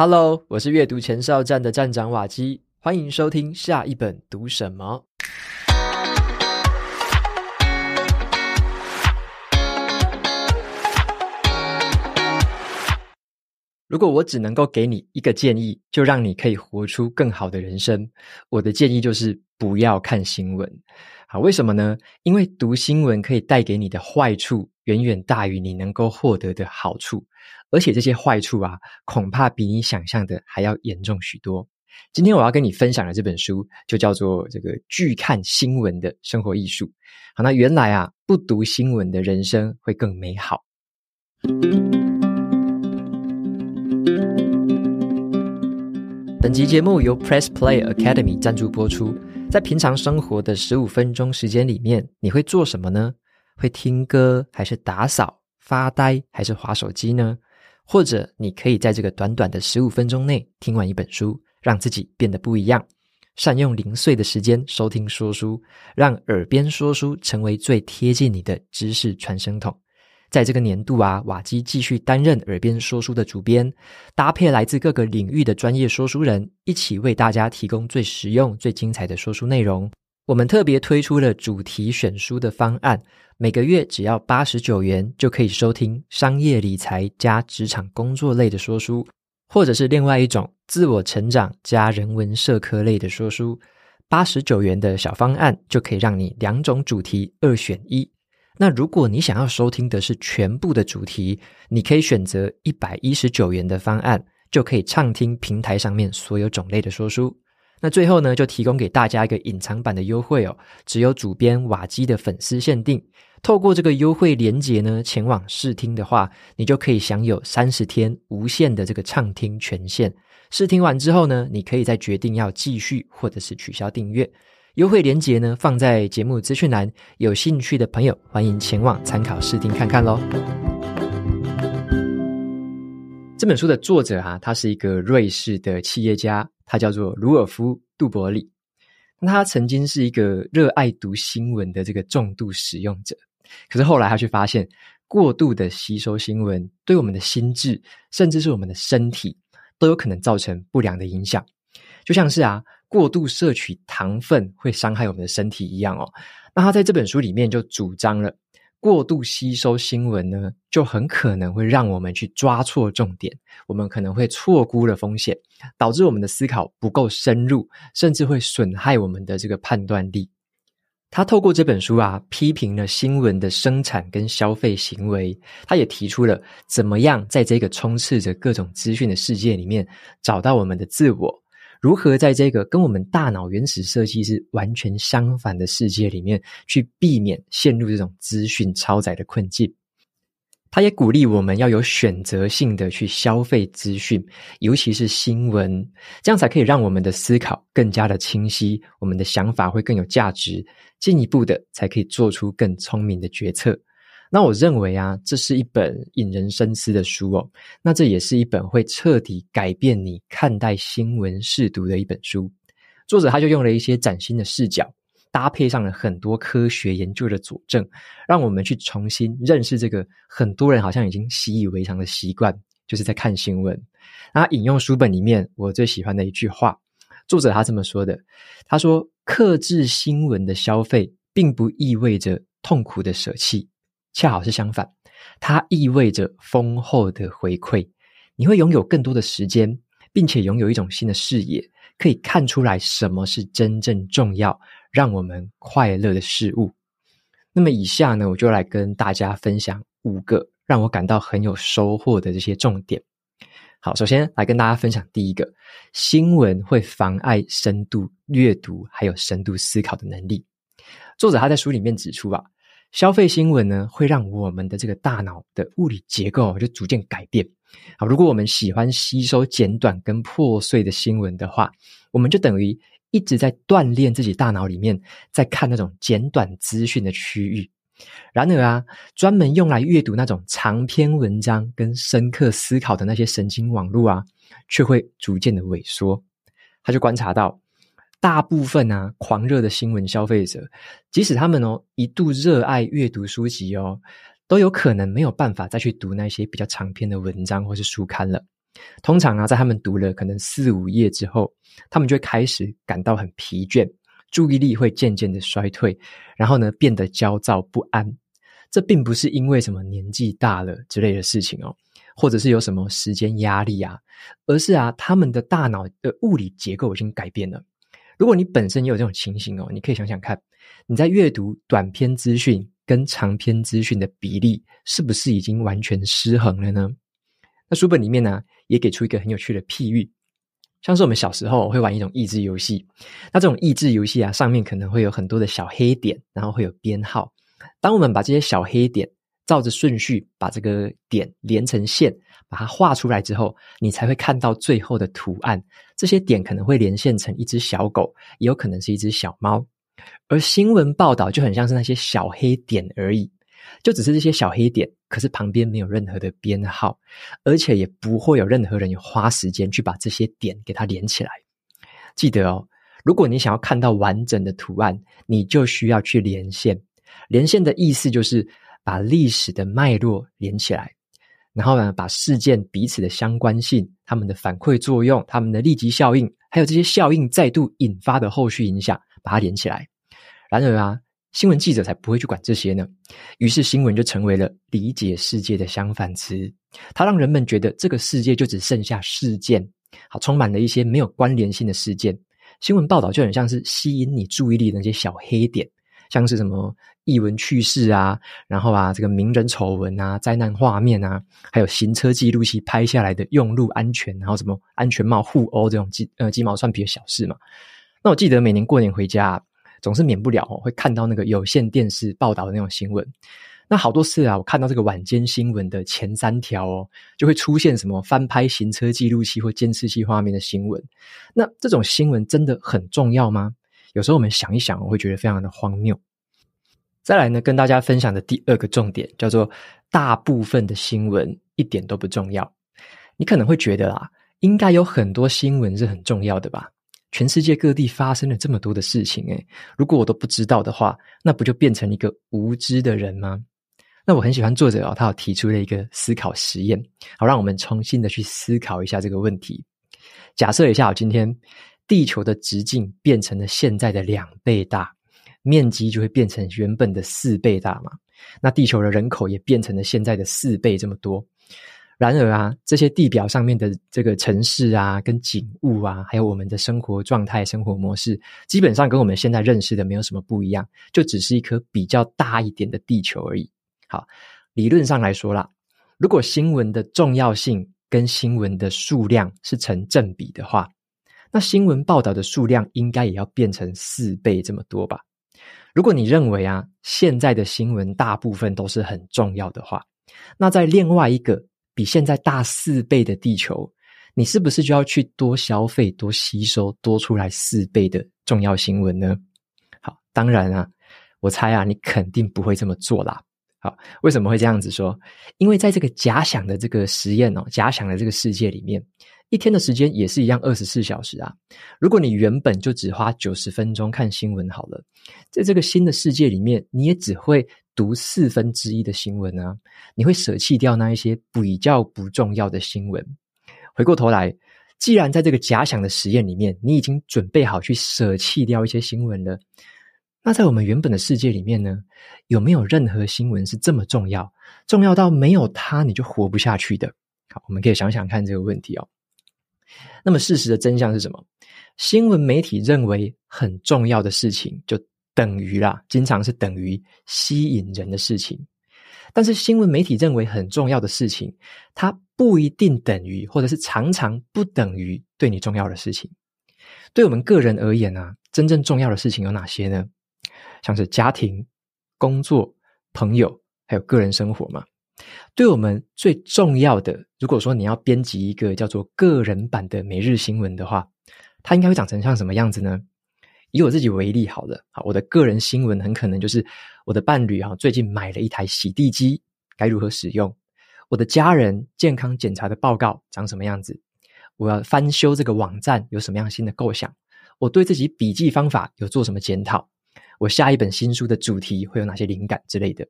Hello，我是阅读前哨站的站长瓦基，欢迎收听下一本读什么。如果我只能够给你一个建议，就让你可以活出更好的人生，我的建议就是不要看新闻。好，为什么呢？因为读新闻可以带给你的坏处远远大于你能够获得的好处。而且这些坏处啊，恐怕比你想象的还要严重许多。今天我要跟你分享的这本书，就叫做《这个拒看新闻的生活艺术》。好，那原来啊，不读新闻的人生会更美好。本集节目由 Press Play Academy 赞助播出。在平常生活的十五分钟时间里面，你会做什么呢？会听歌，还是打扫、发呆，还是滑手机呢？或者你可以在这个短短的十五分钟内听完一本书，让自己变得不一样。善用零碎的时间收听说书，让耳边说书成为最贴近你的知识传声筒。在这个年度啊，瓦基继续担任耳边说书的主编，搭配来自各个领域的专业说书人，一起为大家提供最实用、最精彩的说书内容。我们特别推出了主题选书的方案，每个月只要八十九元就可以收听商业理财加职场工作类的说书，或者是另外一种自我成长加人文社科类的说书。八十九元的小方案就可以让你两种主题二选一。那如果你想要收听的是全部的主题，你可以选择一百一十九元的方案，就可以畅听平台上面所有种类的说书。那最后呢，就提供给大家一个隐藏版的优惠哦，只有主编瓦基的粉丝限定。透过这个优惠链接呢，前往试听的话，你就可以享有三十天无限的这个畅听权限。试听完之后呢，你可以再决定要继续或者是取消订阅。优惠链接呢，放在节目资讯栏，有兴趣的朋友欢迎前往参考试听看看喽。这本书的作者啊，他是一个瑞士的企业家。他叫做鲁尔夫·杜伯里，那他曾经是一个热爱读新闻的这个重度使用者，可是后来他却发现，过度的吸收新闻对我们的心智，甚至是我们的身体，都有可能造成不良的影响。就像是啊，过度摄取糖分会伤害我们的身体一样哦。那他在这本书里面就主张了。过度吸收新闻呢，就很可能会让我们去抓错重点，我们可能会错估了风险，导致我们的思考不够深入，甚至会损害我们的这个判断力。他透过这本书啊，批评了新闻的生产跟消费行为，他也提出了怎么样在这个充斥着各种资讯的世界里面，找到我们的自我。如何在这个跟我们大脑原始设计是完全相反的世界里面，去避免陷入这种资讯超载的困境？他也鼓励我们要有选择性的去消费资讯，尤其是新闻，这样才可以让我们的思考更加的清晰，我们的想法会更有价值，进一步的才可以做出更聪明的决策。那我认为啊，这是一本引人深思的书哦。那这也是一本会彻底改变你看待新闻识读的一本书。作者他就用了一些崭新的视角，搭配上了很多科学研究的佐证，让我们去重新认识这个很多人好像已经习以为常的习惯，就是在看新闻。那引用书本里面我最喜欢的一句话，作者他这么说的：他说，克制新闻的消费，并不意味着痛苦的舍弃。恰好是相反，它意味着丰厚的回馈。你会拥有更多的时间，并且拥有一种新的视野，可以看出来什么是真正重要、让我们快乐的事物。那么，以下呢，我就来跟大家分享五个让我感到很有收获的这些重点。好，首先来跟大家分享第一个：新闻会妨碍深度阅读还有深度思考的能力。作者他在书里面指出啊。消费新闻呢，会让我们的这个大脑的物理结构就逐渐改变。好，如果我们喜欢吸收简短跟破碎的新闻的话，我们就等于一直在锻炼自己大脑里面在看那种简短资讯的区域。然而啊，专门用来阅读那种长篇文章跟深刻思考的那些神经网络啊，却会逐渐的萎缩。他就观察到。大部分啊，狂热的新闻消费者，即使他们哦一度热爱阅读书籍哦，都有可能没有办法再去读那些比较长篇的文章或是书刊了。通常啊，在他们读了可能四五页之后，他们就会开始感到很疲倦，注意力会渐渐的衰退，然后呢，变得焦躁不安。这并不是因为什么年纪大了之类的事情哦，或者是有什么时间压力啊，而是啊，他们的大脑的物理结构已经改变了。如果你本身也有这种情形哦，你可以想想看，你在阅读短篇资讯跟长篇资讯的比例是不是已经完全失衡了呢？那书本里面呢，也给出一个很有趣的譬喻，像是我们小时候会玩一种益智游戏，那这种益智游戏啊，上面可能会有很多的小黑点，然后会有编号。当我们把这些小黑点照着顺序把这个点连成线，把它画出来之后，你才会看到最后的图案。这些点可能会连线成一只小狗，也有可能是一只小猫。而新闻报道就很像是那些小黑点而已，就只是这些小黑点，可是旁边没有任何的编号，而且也不会有任何人花时间去把这些点给它连起来。记得哦，如果你想要看到完整的图案，你就需要去连线。连线的意思就是把历史的脉络连起来，然后呢，把事件彼此的相关性、他们的反馈作用、他们的立即效应，还有这些效应再度引发的后续影响，把它连起来。然而啊，新闻记者才不会去管这些呢。于是新闻就成为了理解世界的相反词，它让人们觉得这个世界就只剩下事件，好，充满了一些没有关联性的事件。新闻报道就很像是吸引你注意力的那些小黑点。像是什么艺文趣事啊，然后啊，这个名人丑闻啊，灾难画面啊，还有行车记录器拍下来的用路安全，然后什么安全帽互殴这种鸡呃鸡毛蒜皮的小事嘛。那我记得每年过年回家，总是免不了会看到那个有线电视报道的那种新闻。那好多次啊，我看到这个晚间新闻的前三条哦，就会出现什么翻拍行车记录器或监视器画面的新闻。那这种新闻真的很重要吗？有时候我们想一想，我会觉得非常的荒谬。再来呢，跟大家分享的第二个重点叫做大部分的新闻一点都不重要。你可能会觉得啊，应该有很多新闻是很重要的吧？全世界各地发生了这么多的事情，诶，如果我都不知道的话，那不就变成一个无知的人吗？那我很喜欢作者哦，他有提出了一个思考实验，好让我们重新的去思考一下这个问题。假设一下，今天。地球的直径变成了现在的两倍大，面积就会变成原本的四倍大嘛。那地球的人口也变成了现在的四倍这么多。然而啊，这些地表上面的这个城市啊、跟景物啊，还有我们的生活状态、生活模式，基本上跟我们现在认识的没有什么不一样，就只是一颗比较大一点的地球而已。好，理论上来说啦，如果新闻的重要性跟新闻的数量是成正比的话，那新闻报道的数量应该也要变成四倍这么多吧？如果你认为啊，现在的新闻大部分都是很重要的话，那在另外一个比现在大四倍的地球，你是不是就要去多消费、多吸收、多出来四倍的重要新闻呢？好，当然啊，我猜啊，你肯定不会这么做啦。好，为什么会这样子说？因为在这个假想的这个实验哦，假想的这个世界里面。一天的时间也是一样，二十四小时啊。如果你原本就只花九十分钟看新闻好了，在这个新的世界里面，你也只会读四分之一的新闻啊。你会舍弃掉那一些比较不重要的新闻。回过头来，既然在这个假想的实验里面，你已经准备好去舍弃掉一些新闻了，那在我们原本的世界里面呢，有没有任何新闻是这么重要，重要到没有它你就活不下去的？好，我们可以想想看这个问题哦。那么事实的真相是什么？新闻媒体认为很重要的事情，就等于啦，经常是等于吸引人的事情。但是新闻媒体认为很重要的事情，它不一定等于，或者是常常不等于对你重要的事情。对我们个人而言啊，真正重要的事情有哪些呢？像是家庭、工作、朋友，还有个人生活嘛。对我们最重要的，如果说你要编辑一个叫做个人版的每日新闻的话，它应该会长成像什么样子呢？以我自己为例好了，好，我的个人新闻很可能就是我的伴侣啊，最近买了一台洗地机，该如何使用？我的家人健康检查的报告长什么样子？我要翻修这个网站有什么样新的构想？我对自己笔记方法有做什么检讨？我下一本新书的主题会有哪些灵感之类的？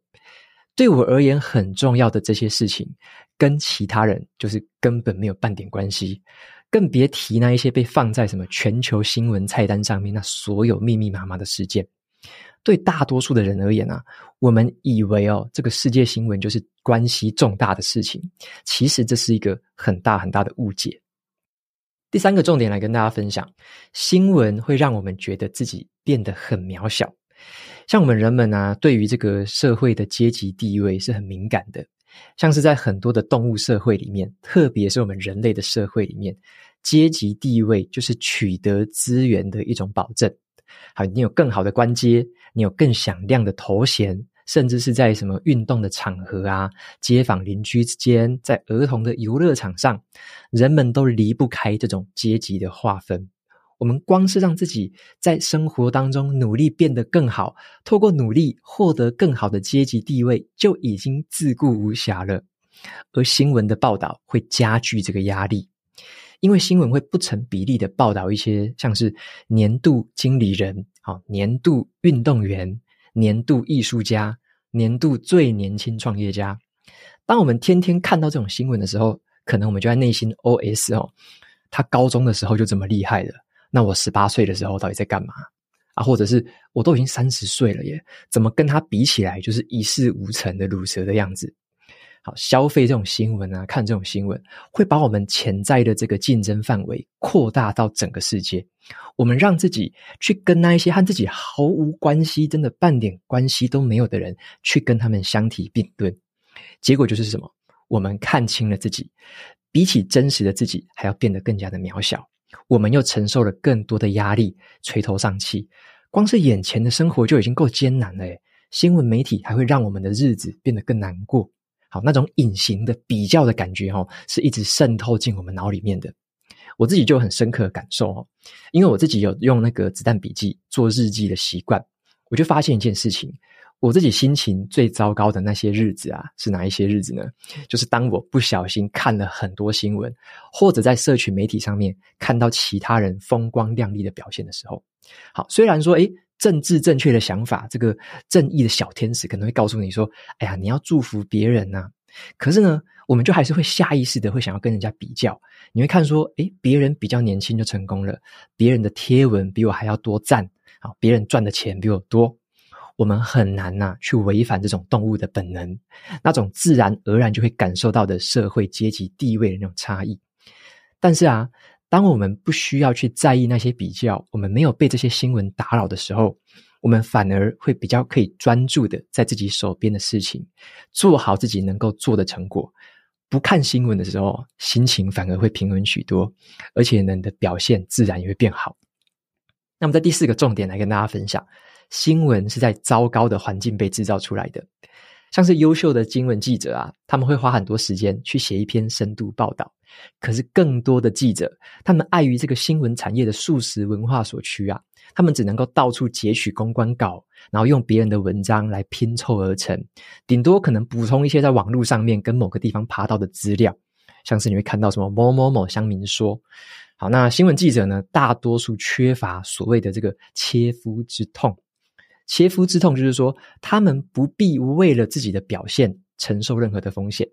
对我而言很重要的这些事情，跟其他人就是根本没有半点关系，更别提那一些被放在什么全球新闻菜单上面那所有密密麻麻的事件。对大多数的人而言啊，我们以为哦，这个世界新闻就是关系重大的事情，其实这是一个很大很大的误解。第三个重点来跟大家分享，新闻会让我们觉得自己变得很渺小。像我们人们啊，对于这个社会的阶级地位是很敏感的。像是在很多的动物社会里面，特别是我们人类的社会里面，阶级地位就是取得资源的一种保证。好，你有更好的官阶，你有更响亮的头衔，甚至是在什么运动的场合啊，街坊邻居之间，在儿童的游乐场上，人们都离不开这种阶级的划分。我们光是让自己在生活当中努力变得更好，透过努力获得更好的阶级地位，就已经自顾无暇了。而新闻的报道会加剧这个压力，因为新闻会不成比例的报道一些像是年度经理人、好年度运动员、年度艺术家、年度最年轻创业家。当我们天天看到这种新闻的时候，可能我们就在内心 OS 哦，他高中的时候就这么厉害了。那我十八岁的时候到底在干嘛啊？或者是我都已经三十岁了耶，怎么跟他比起来就是一事无成的鲁蛇的样子？好，消费这种新闻啊，看这种新闻，会把我们潜在的这个竞争范围扩大到整个世界。我们让自己去跟那一些和自己毫无关系、真的半点关系都没有的人，去跟他们相提并论。结果就是什么？我们看清了自己，比起真实的自己，还要变得更加的渺小。我们又承受了更多的压力，垂头丧气。光是眼前的生活就已经够艰难了，诶，新闻媒体还会让我们的日子变得更难过。好，那种隐形的比较的感觉，哦，是一直渗透进我们脑里面的。我自己就有很深刻的感受，哦，因为我自己有用那个子弹笔记做日记的习惯，我就发现一件事情。我自己心情最糟糕的那些日子啊，是哪一些日子呢？就是当我不小心看了很多新闻，或者在社群媒体上面看到其他人风光亮丽的表现的时候。好，虽然说，诶，政治正确的想法，这个正义的小天使可能会告诉你说，哎呀，你要祝福别人呐。可是呢，我们就还是会下意识的会想要跟人家比较。你会看说，诶，别人比较年轻就成功了，别人的贴文比我还要多赞，好，别人赚的钱比我多。我们很难呐、去违反这种动物的本能，那种自然而然就会感受到的社会阶级地位的那种差异。但是啊，当我们不需要去在意那些比较，我们没有被这些新闻打扰的时候，我们反而会比较可以专注的在自己手边的事情，做好自己能够做的成果。不看新闻的时候，心情反而会平稳许多，而且人的表现自然也会变好。那么，在第四个重点来跟大家分享。新闻是在糟糕的环境被制造出来的，像是优秀的新闻记者啊，他们会花很多时间去写一篇深度报道。可是更多的记者，他们碍于这个新闻产业的速食文化所趋啊，他们只能够到处截取公关稿，然后用别人的文章来拼凑而成，顶多可能补充一些在网络上面跟某个地方爬到的资料，像是你会看到什么某某某乡民说。好，那新闻记者呢，大多数缺乏所谓的这个切肤之痛。切肤之痛就是说，他们不必为了自己的表现承受任何的风险。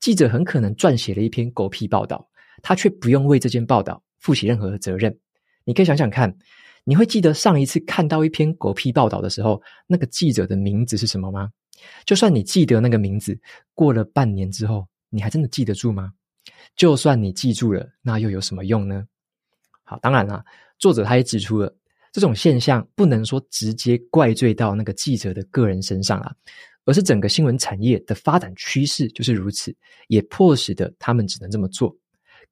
记者很可能撰写了一篇狗屁报道，他却不用为这件报道负起任何的责任。你可以想想看，你会记得上一次看到一篇狗屁报道的时候，那个记者的名字是什么吗？就算你记得那个名字，过了半年之后，你还真的记得住吗？就算你记住了，那又有什么用呢？好，当然啦，作者他也指出了。这种现象不能说直接怪罪到那个记者的个人身上啊，而是整个新闻产业的发展趋势就是如此，也迫使的他们只能这么做。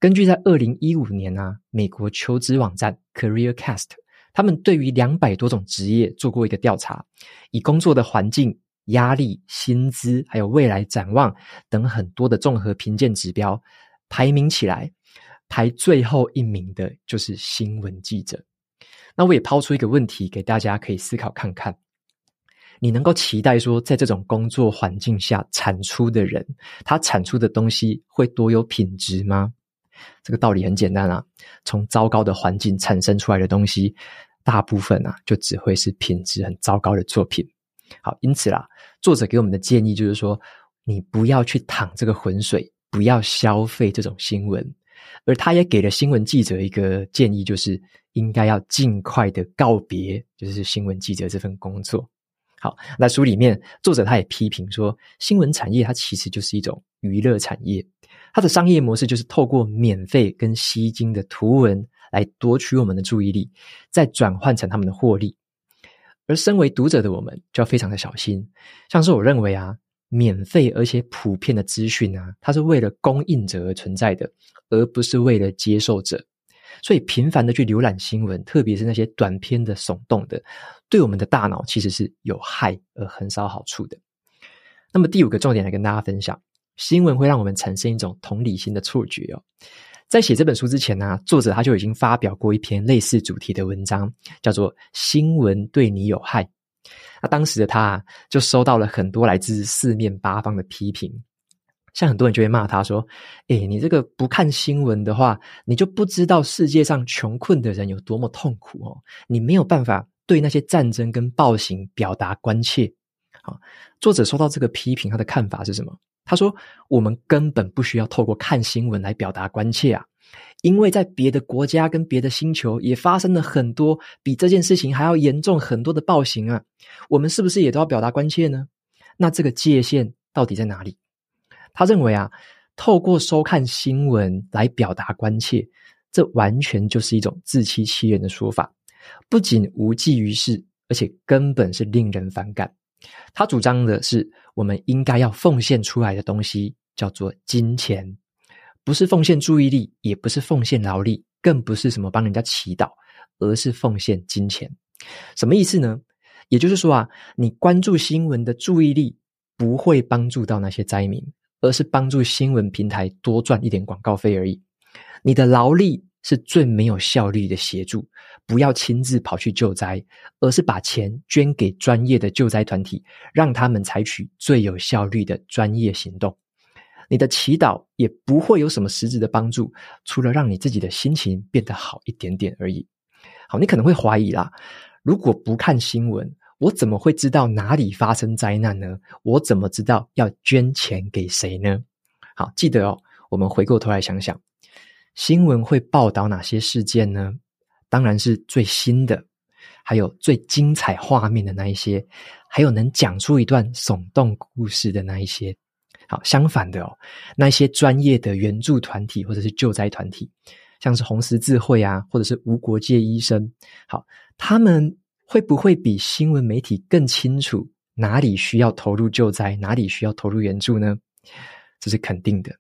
根据在二零一五年啊，美国求职网站 CareerCast，他们对于两百多种职业做过一个调查，以工作的环境、压力、薪资，还有未来展望等很多的综合评鉴指标，排名起来，排最后一名的就是新闻记者。那我也抛出一个问题给大家，可以思考看看：你能够期待说，在这种工作环境下产出的人，他产出的东西会多有品质吗？这个道理很简单啊，从糟糕的环境产生出来的东西，大部分啊就只会是品质很糟糕的作品。好，因此啦，作者给我们的建议就是说，你不要去淌这个浑水，不要消费这种新闻。而他也给了新闻记者一个建议，就是应该要尽快的告别，就是新闻记者这份工作。好，那书里面作者他也批评说，新闻产业它其实就是一种娱乐产业，它的商业模式就是透过免费跟吸睛的图文来夺取我们的注意力，再转换成他们的获利。而身为读者的我们就要非常的小心，像是我认为啊，免费而且普遍的资讯啊，它是为了供应者而存在的，而不是为了接受者。所以频繁的去浏览新闻，特别是那些短篇的、耸动的，对我们的大脑其实是有害而很少好处的。那么第五个重点来跟大家分享，新闻会让我们产生一种同理心的错觉哦。在写这本书之前呢，作者他就已经发表过一篇类似主题的文章，叫做《新闻对你有害》。那当时的他就收到了很多来自四面八方的批评。像很多人就会骂他说：“诶，你这个不看新闻的话，你就不知道世界上穷困的人有多么痛苦哦。你没有办法对那些战争跟暴行表达关切。”好，作者收到这个批评，他的看法是什么？他说：“我们根本不需要透过看新闻来表达关切啊，因为在别的国家跟别的星球也发生了很多比这件事情还要严重很多的暴行啊。我们是不是也都要表达关切呢？那这个界限到底在哪里？”他认为啊，透过收看新闻来表达关切，这完全就是一种自欺欺人的说法，不仅无济于事，而且根本是令人反感。他主张的是，我们应该要奉献出来的东西叫做金钱，不是奉献注意力，也不是奉献劳力，更不是什么帮人家祈祷，而是奉献金钱。什么意思呢？也就是说啊，你关注新闻的注意力不会帮助到那些灾民。而是帮助新闻平台多赚一点广告费而已。你的劳力是最没有效率的协助，不要亲自跑去救灾，而是把钱捐给专业的救灾团体，让他们采取最有效率的专业行动。你的祈祷也不会有什么实质的帮助，除了让你自己的心情变得好一点点而已。好，你可能会怀疑啦，如果不看新闻，我怎么会知道哪里发生灾难呢？我怎么知道要捐钱给谁呢？好，记得哦，我们回过头来想想，新闻会报道哪些事件呢？当然是最新的，还有最精彩画面的那一些，还有能讲出一段耸动故事的那一些。好，相反的哦，那些专业的援助团体或者是救灾团体，像是红十字会啊，或者是无国界医生，好，他们。会不会比新闻媒体更清楚哪里需要投入救灾，哪里需要投入援助呢？这是肯定的，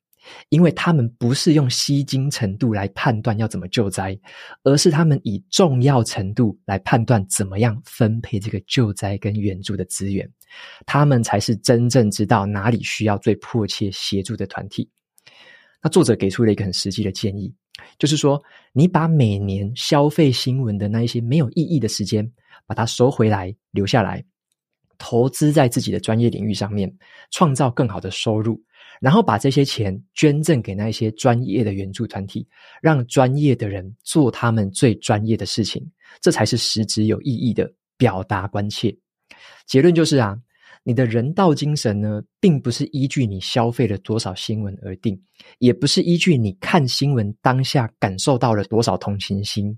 因为他们不是用吸睛程度来判断要怎么救灾，而是他们以重要程度来判断怎么样分配这个救灾跟援助的资源。他们才是真正知道哪里需要最迫切协助的团体。那作者给出了一个很实际的建议，就是说，你把每年消费新闻的那一些没有意义的时间。把它收回来，留下来，投资在自己的专业领域上面，创造更好的收入，然后把这些钱捐赠给那些专业的援助团体，让专业的人做他们最专业的事情，这才是实质有意义的表达关切。结论就是啊，你的人道精神呢，并不是依据你消费了多少新闻而定，也不是依据你看新闻当下感受到了多少同情心。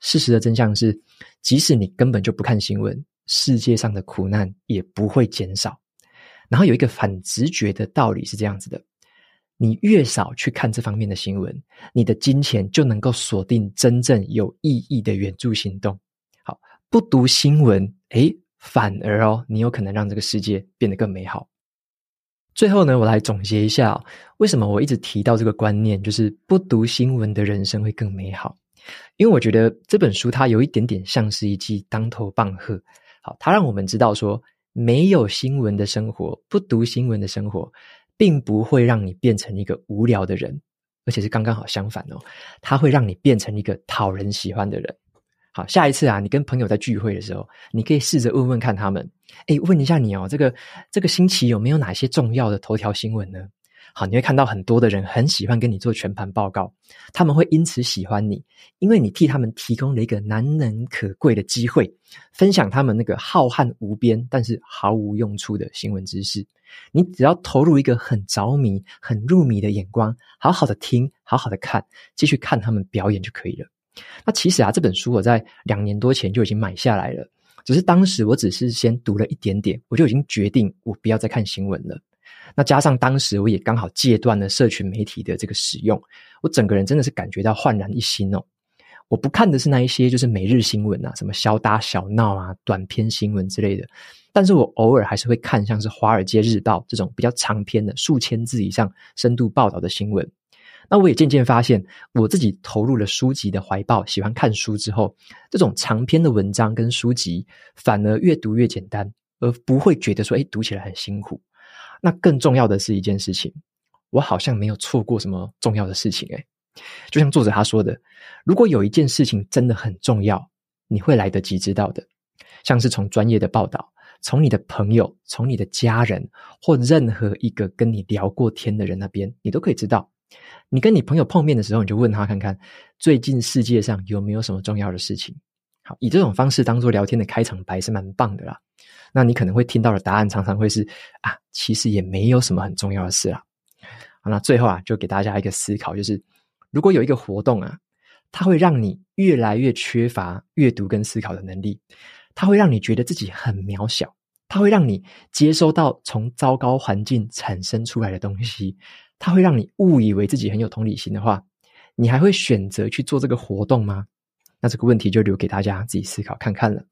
事实的真相是，即使你根本就不看新闻，世界上的苦难也不会减少。然后有一个反直觉的道理是这样子的：你越少去看这方面的新闻，你的金钱就能够锁定真正有意义的援助行动。好，不读新闻，诶，反而哦，你有可能让这个世界变得更美好。最后呢，我来总结一下哦，为什么我一直提到这个观念，就是不读新闻的人生会更美好。因为我觉得这本书它有一点点像是一记当头棒喝，好，它让我们知道说，没有新闻的生活，不读新闻的生活，并不会让你变成一个无聊的人，而且是刚刚好相反哦，它会让你变成一个讨人喜欢的人。好，下一次啊，你跟朋友在聚会的时候，你可以试着问问看他们，诶，问一下你哦，这个这个星期有没有哪些重要的头条新闻呢？好，你会看到很多的人很喜欢跟你做全盘报告，他们会因此喜欢你，因为你替他们提供了一个难能可贵的机会，分享他们那个浩瀚无边但是毫无用处的新闻知识。你只要投入一个很着迷、很入迷的眼光，好好的听，好好的看，继续看他们表演就可以了。那其实啊，这本书我在两年多前就已经买下来了，只是当时我只是先读了一点点，我就已经决定我不要再看新闻了。那加上当时我也刚好戒断了社群媒体的这个使用，我整个人真的是感觉到焕然一新哦。我不看的是那一些就是每日新闻啊，什么小打小闹啊、短篇新闻之类的，但是我偶尔还是会看像是《华尔街日报》这种比较长篇的数千字以上深度报道的新闻。那我也渐渐发现，我自己投入了书籍的怀抱，喜欢看书之后，这种长篇的文章跟书籍反而越读越简单，而不会觉得说，诶，读起来很辛苦。那更重要的是一件事情，我好像没有错过什么重要的事情诶。就像作者他说的，如果有一件事情真的很重要，你会来得及知道的。像是从专业的报道，从你的朋友，从你的家人，或任何一个跟你聊过天的人那边，你都可以知道。你跟你朋友碰面的时候，你就问他看看，最近世界上有没有什么重要的事情。好，以这种方式当做聊天的开场白是蛮棒的啦。那你可能会听到的答案常常会是啊，其实也没有什么很重要的事啦。好，那最后啊，就给大家一个思考，就是如果有一个活动啊，它会让你越来越缺乏阅读跟思考的能力，它会让你觉得自己很渺小，它会让你接收到从糟糕环境产生出来的东西，它会让你误以为自己很有同理心的话，你还会选择去做这个活动吗？那这个问题就留给大家自己思考看看了。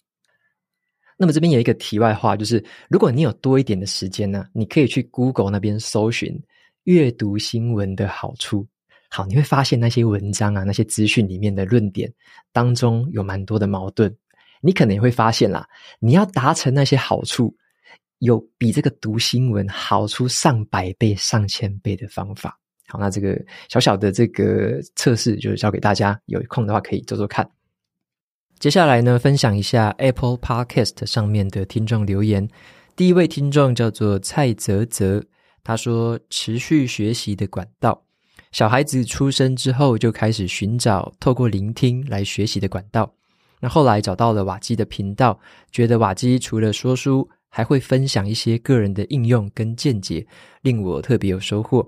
那么这边有一个题外话，就是如果你有多一点的时间呢，你可以去 Google 那边搜寻阅读新闻的好处。好，你会发现那些文章啊，那些资讯里面的论点当中有蛮多的矛盾。你可能也会发现啦，你要达成那些好处，有比这个读新闻好出上百倍、上千倍的方法。好，那这个小小的这个测试就是交给大家，有空的话可以做做看。接下来呢，分享一下 Apple Podcast 上面的听众留言。第一位听众叫做蔡泽泽，他说：“持续学习的管道，小孩子出生之后就开始寻找透过聆听来学习的管道。那后来找到了瓦基的频道，觉得瓦基除了说书，还会分享一些个人的应用跟见解，令我特别有收获。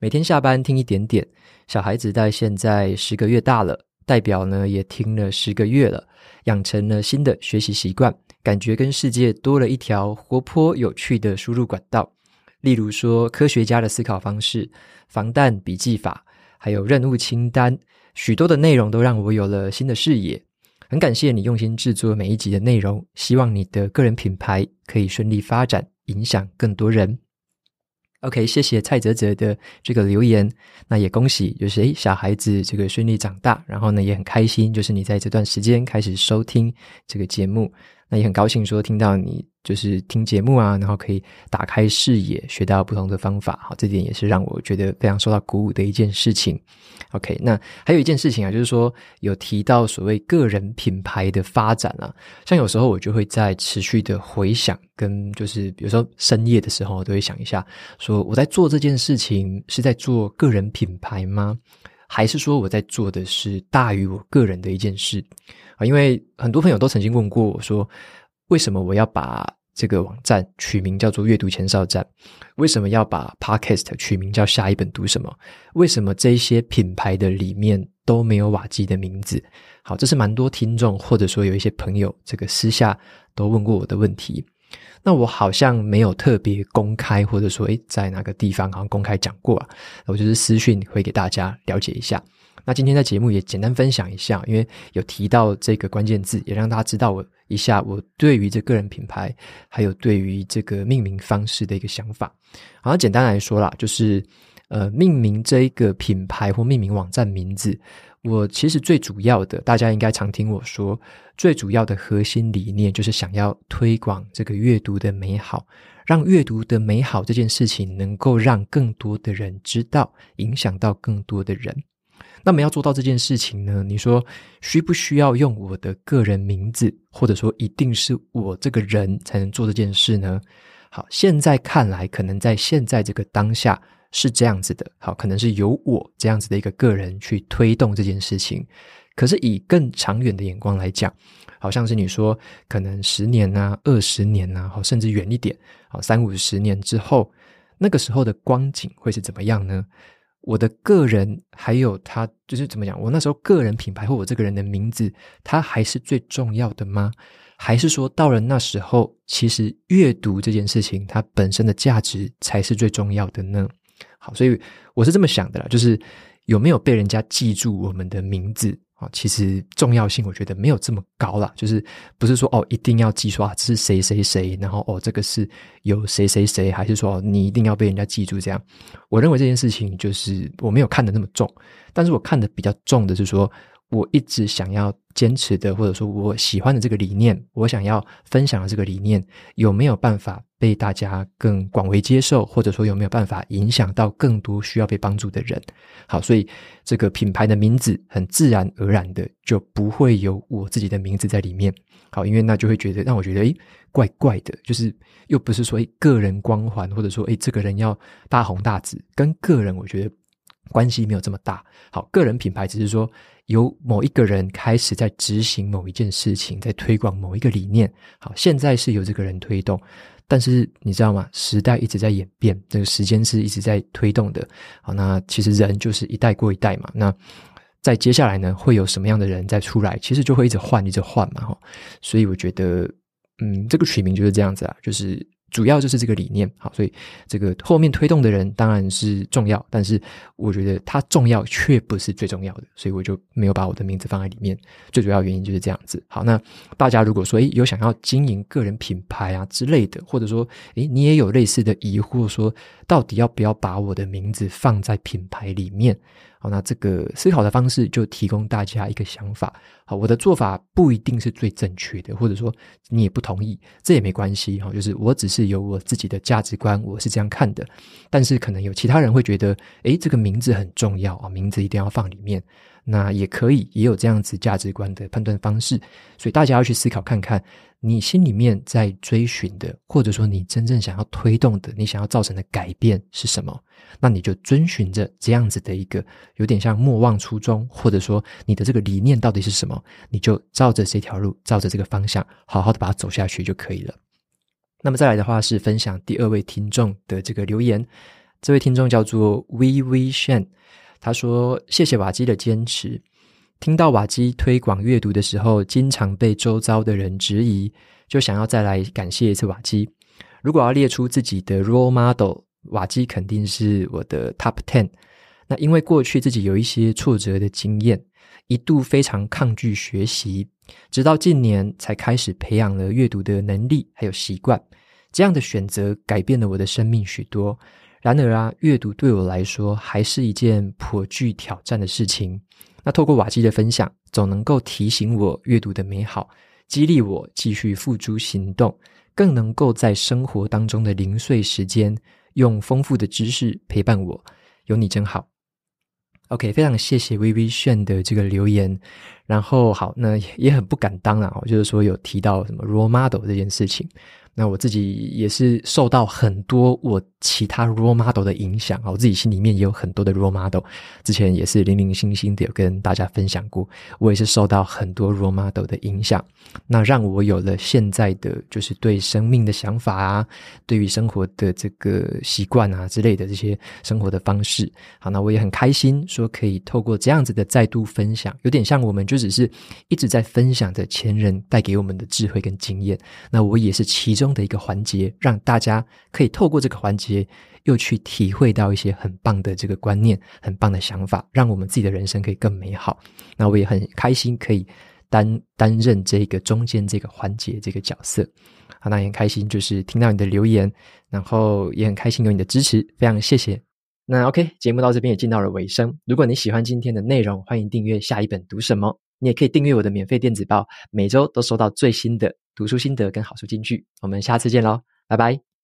每天下班听一点点，小孩子在现在十个月大了。”代表呢也听了十个月了，养成了新的学习习惯，感觉跟世界多了一条活泼有趣的输入管道。例如说科学家的思考方式、防弹笔记法，还有任务清单，许多的内容都让我有了新的视野。很感谢你用心制作每一集的内容，希望你的个人品牌可以顺利发展，影响更多人。OK，谢谢蔡泽泽的这个留言，那也恭喜，就是诶小孩子这个顺利长大，然后呢也很开心，就是你在这段时间开始收听这个节目，那也很高兴说听到你。就是听节目啊，然后可以打开视野，学到不同的方法，好，这点也是让我觉得非常受到鼓舞的一件事情。OK，那还有一件事情啊，就是说有提到所谓个人品牌的发展啊，像有时候我就会在持续的回想，跟就是比如说深夜的时候，我都会想一下，说我在做这件事情是在做个人品牌吗？还是说我在做的是大于我个人的一件事啊？因为很多朋友都曾经问过我说，为什么我要把这个网站取名叫做阅读前哨站，为什么要把 Podcast 取名叫下一本读什么？为什么这些品牌的里面都没有瓦基的名字？好，这是蛮多听众或者说有一些朋友这个私下都问过我的问题。那我好像没有特别公开，或者说诶在哪个地方好像公开讲过啊？我就是私讯会给大家了解一下。那今天在节目也简单分享一下，因为有提到这个关键字，也让大家知道我一下我对于这个人品牌，还有对于这个命名方式的一个想法。好像，简单来说啦，就是呃，命名这一个品牌或命名网站名字，我其实最主要的，大家应该常听我说，最主要的核心理念就是想要推广这个阅读的美好，让阅读的美好这件事情能够让更多的人知道，影响到更多的人。那么要做到这件事情呢？你说需不需要用我的个人名字，或者说一定是我这个人才能做这件事呢？好，现在看来，可能在现在这个当下是这样子的，好，可能是由我这样子的一个个人去推动这件事情。可是以更长远的眼光来讲，好像是你说可能十年啊、二十年啊，好，甚至远一点，好，三五十年之后，那个时候的光景会是怎么样呢？我的个人还有他，就是怎么讲？我那时候个人品牌或我这个人的名字，它还是最重要的吗？还是说到了那时候，其实阅读这件事情它本身的价值才是最重要的呢？好，所以我是这么想的啦，就是有没有被人家记住我们的名字？啊，其实重要性我觉得没有这么高啦，就是不是说哦一定要记住啊这是谁谁谁，然后哦这个是有谁谁谁，还是说你一定要被人家记住这样？我认为这件事情就是我没有看得那么重，但是我看的比较重的是说。我一直想要坚持的，或者说我喜欢的这个理念，我想要分享的这个理念，有没有办法被大家更广为接受，或者说有没有办法影响到更多需要被帮助的人？好，所以这个品牌的名字很自然而然的就不会有我自己的名字在里面。好，因为那就会觉得让我觉得诶怪怪的，就是又不是说诶个人光环，或者说诶这个人要大红大紫，跟个人我觉得关系没有这么大。好，个人品牌只是说。由某一个人开始在执行某一件事情，在推广某一个理念。好，现在是由这个人推动，但是你知道吗？时代一直在演变，这个时间是一直在推动的。好，那其实人就是一代过一代嘛。那在接下来呢，会有什么样的人再出来？其实就会一直换，一直换嘛。哈，所以我觉得，嗯，这个取名就是这样子啊，就是。主要就是这个理念，好，所以这个后面推动的人当然是重要，但是我觉得它重要却不是最重要的，所以我就没有把我的名字放在里面。最主要原因就是这样子。好，那大家如果说诶有想要经营个人品牌啊之类的，或者说诶你也有类似的疑惑，说到底要不要把我的名字放在品牌里面？那这个思考的方式就提供大家一个想法。好，我的做法不一定是最正确的，或者说你也不同意，这也没关系。哈，就是我只是有我自己的价值观，我是这样看的。但是可能有其他人会觉得，诶，这个名字很重要啊，名字一定要放里面。那也可以，也有这样子价值观的判断方式。所以大家要去思考看看。你心里面在追寻的，或者说你真正想要推动的，你想要造成的改变是什么？那你就遵循着这样子的一个有点像莫忘初衷，或者说你的这个理念到底是什么？你就照着这条路，照着这个方向，好好的把它走下去就可以了。那么再来的话是分享第二位听众的这个留言，这位听众叫做 V V Shen，他说：“谢谢瓦基的坚持。”听到瓦基推广阅读的时候，经常被周遭的人质疑，就想要再来感谢一次瓦基。如果要列出自己的 role model，瓦基肯定是我的 top ten。那因为过去自己有一些挫折的经验，一度非常抗拒学习，直到近年才开始培养了阅读的能力还有习惯。这样的选择改变了我的生命许多。然而啊，阅读对我来说还是一件颇具挑战的事情。那透过瓦基的分享，总能够提醒我阅读的美好，激励我继续付诸行动，更能够在生活当中的零碎时间，用丰富的知识陪伴我。有你真好。OK，非常谢谢微微炫的这个留言。然后好，那也很不敢当啊，就是说有提到什么 role model 这件事情。那我自己也是受到很多我其他 role model 的影响啊，我自己心里面也有很多的 role model，之前也是零零星星的有跟大家分享过，我也是受到很多 role model 的影响，那让我有了现在的就是对生命的想法啊，对于生活的这个习惯啊之类的这些生活的方式，好，那我也很开心说可以透过这样子的再度分享，有点像我们就只是一直在分享着前人带给我们的智慧跟经验，那我也是其中。中的一个环节，让大家可以透过这个环节，又去体会到一些很棒的这个观念、很棒的想法，让我们自己的人生可以更美好。那我也很开心可以担 担任这个中间这个环节这个角色。好，那也很开心，就是听到你的留言，然后也很开心有你的支持，非常谢谢。那 OK，节目到这边也进到了尾声。如果你喜欢今天的内容，欢迎订阅下一本读什么。你也可以订阅我的免费电子报，每周都收到最新的读书心得跟好书金句。我们下次见喽，拜拜。